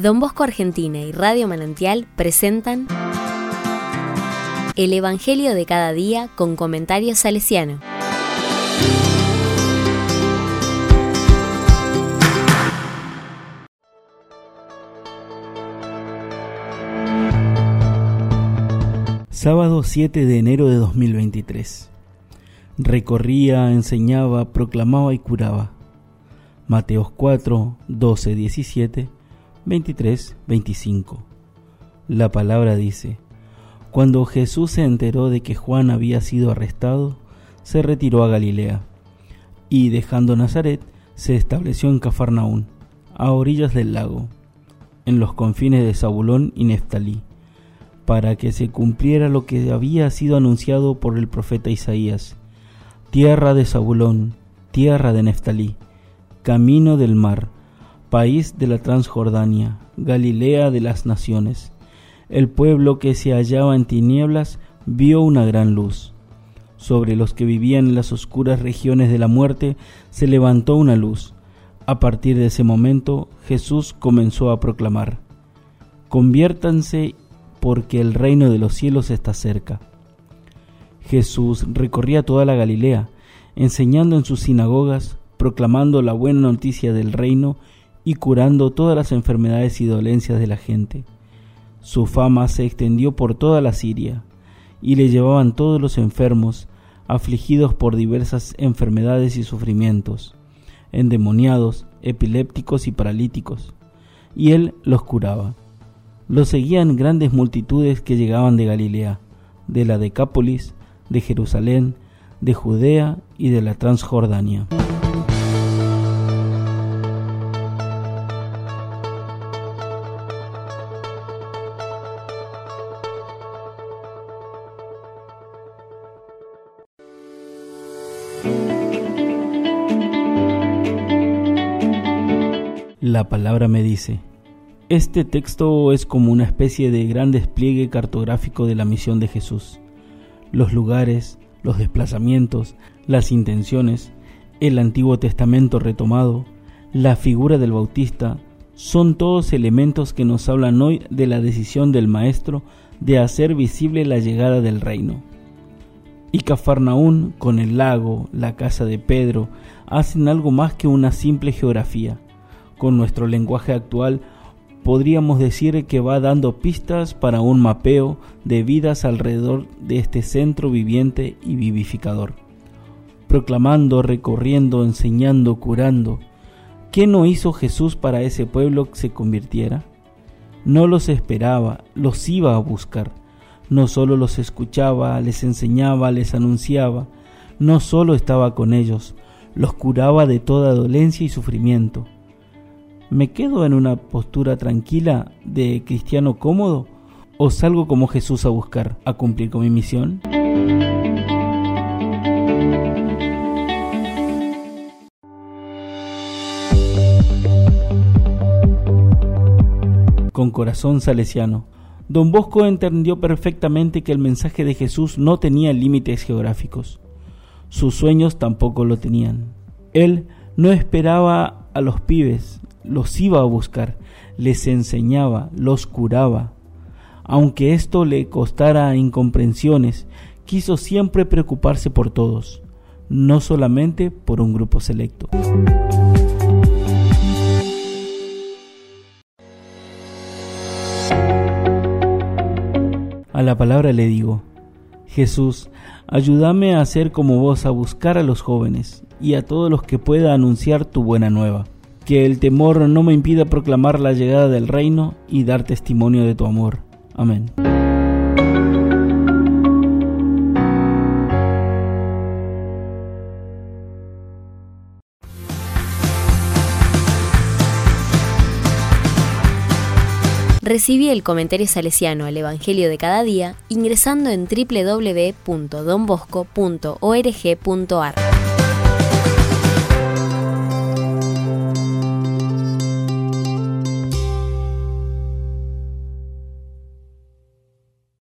Don Bosco Argentina y Radio Manantial presentan El Evangelio de cada día con comentarios salesiano. Sábado 7 de enero de 2023. Recorría, enseñaba, proclamaba y curaba. Mateos 4, 12, 17 23, 25. La palabra dice, Cuando Jesús se enteró de que Juan había sido arrestado, se retiró a Galilea, y dejando Nazaret, se estableció en Cafarnaún, a orillas del lago, en los confines de Zabulón y Neftalí, para que se cumpliera lo que había sido anunciado por el profeta Isaías, tierra de Zabulón, tierra de Neftalí, camino del mar, país de la Transjordania, Galilea de las naciones. El pueblo que se hallaba en tinieblas vio una gran luz. Sobre los que vivían en las oscuras regiones de la muerte se levantó una luz. A partir de ese momento Jesús comenzó a proclamar, Conviértanse porque el reino de los cielos está cerca. Jesús recorría toda la Galilea, enseñando en sus sinagogas, proclamando la buena noticia del reino y curando todas las enfermedades y dolencias de la gente. Su fama se extendió por toda la Siria, y le llevaban todos los enfermos, afligidos por diversas enfermedades y sufrimientos, endemoniados, epilépticos y paralíticos, y él los curaba. Lo seguían grandes multitudes que llegaban de Galilea, de la Decápolis, de Jerusalén, de Judea y de la Transjordania. La palabra me dice, este texto es como una especie de gran despliegue cartográfico de la misión de Jesús. Los lugares, los desplazamientos, las intenciones, el Antiguo Testamento retomado, la figura del Bautista, son todos elementos que nos hablan hoy de la decisión del Maestro de hacer visible la llegada del reino. Y Cafarnaún, con el lago, la casa de Pedro, hacen algo más que una simple geografía con nuestro lenguaje actual, podríamos decir que va dando pistas para un mapeo de vidas alrededor de este centro viviente y vivificador. Proclamando, recorriendo, enseñando, curando. ¿Qué no hizo Jesús para ese pueblo que se convirtiera? No los esperaba, los iba a buscar. No solo los escuchaba, les enseñaba, les anunciaba, no solo estaba con ellos, los curaba de toda dolencia y sufrimiento ¿Me quedo en una postura tranquila de cristiano cómodo o salgo como Jesús a buscar, a cumplir con mi misión? Con corazón salesiano, don Bosco entendió perfectamente que el mensaje de Jesús no tenía límites geográficos. Sus sueños tampoco lo tenían. Él no esperaba a los pibes, los iba a buscar, les enseñaba, los curaba. Aunque esto le costara incomprensiones, quiso siempre preocuparse por todos, no solamente por un grupo selecto. A la palabra le digo, Jesús, ayúdame a ser como vos, a buscar a los jóvenes y a todos los que pueda anunciar tu buena nueva que el temor no me impida proclamar la llegada del reino y dar testimonio de tu amor. Amén. Recibí el comentario salesiano al Evangelio de cada día ingresando en www.donbosco.org.ar.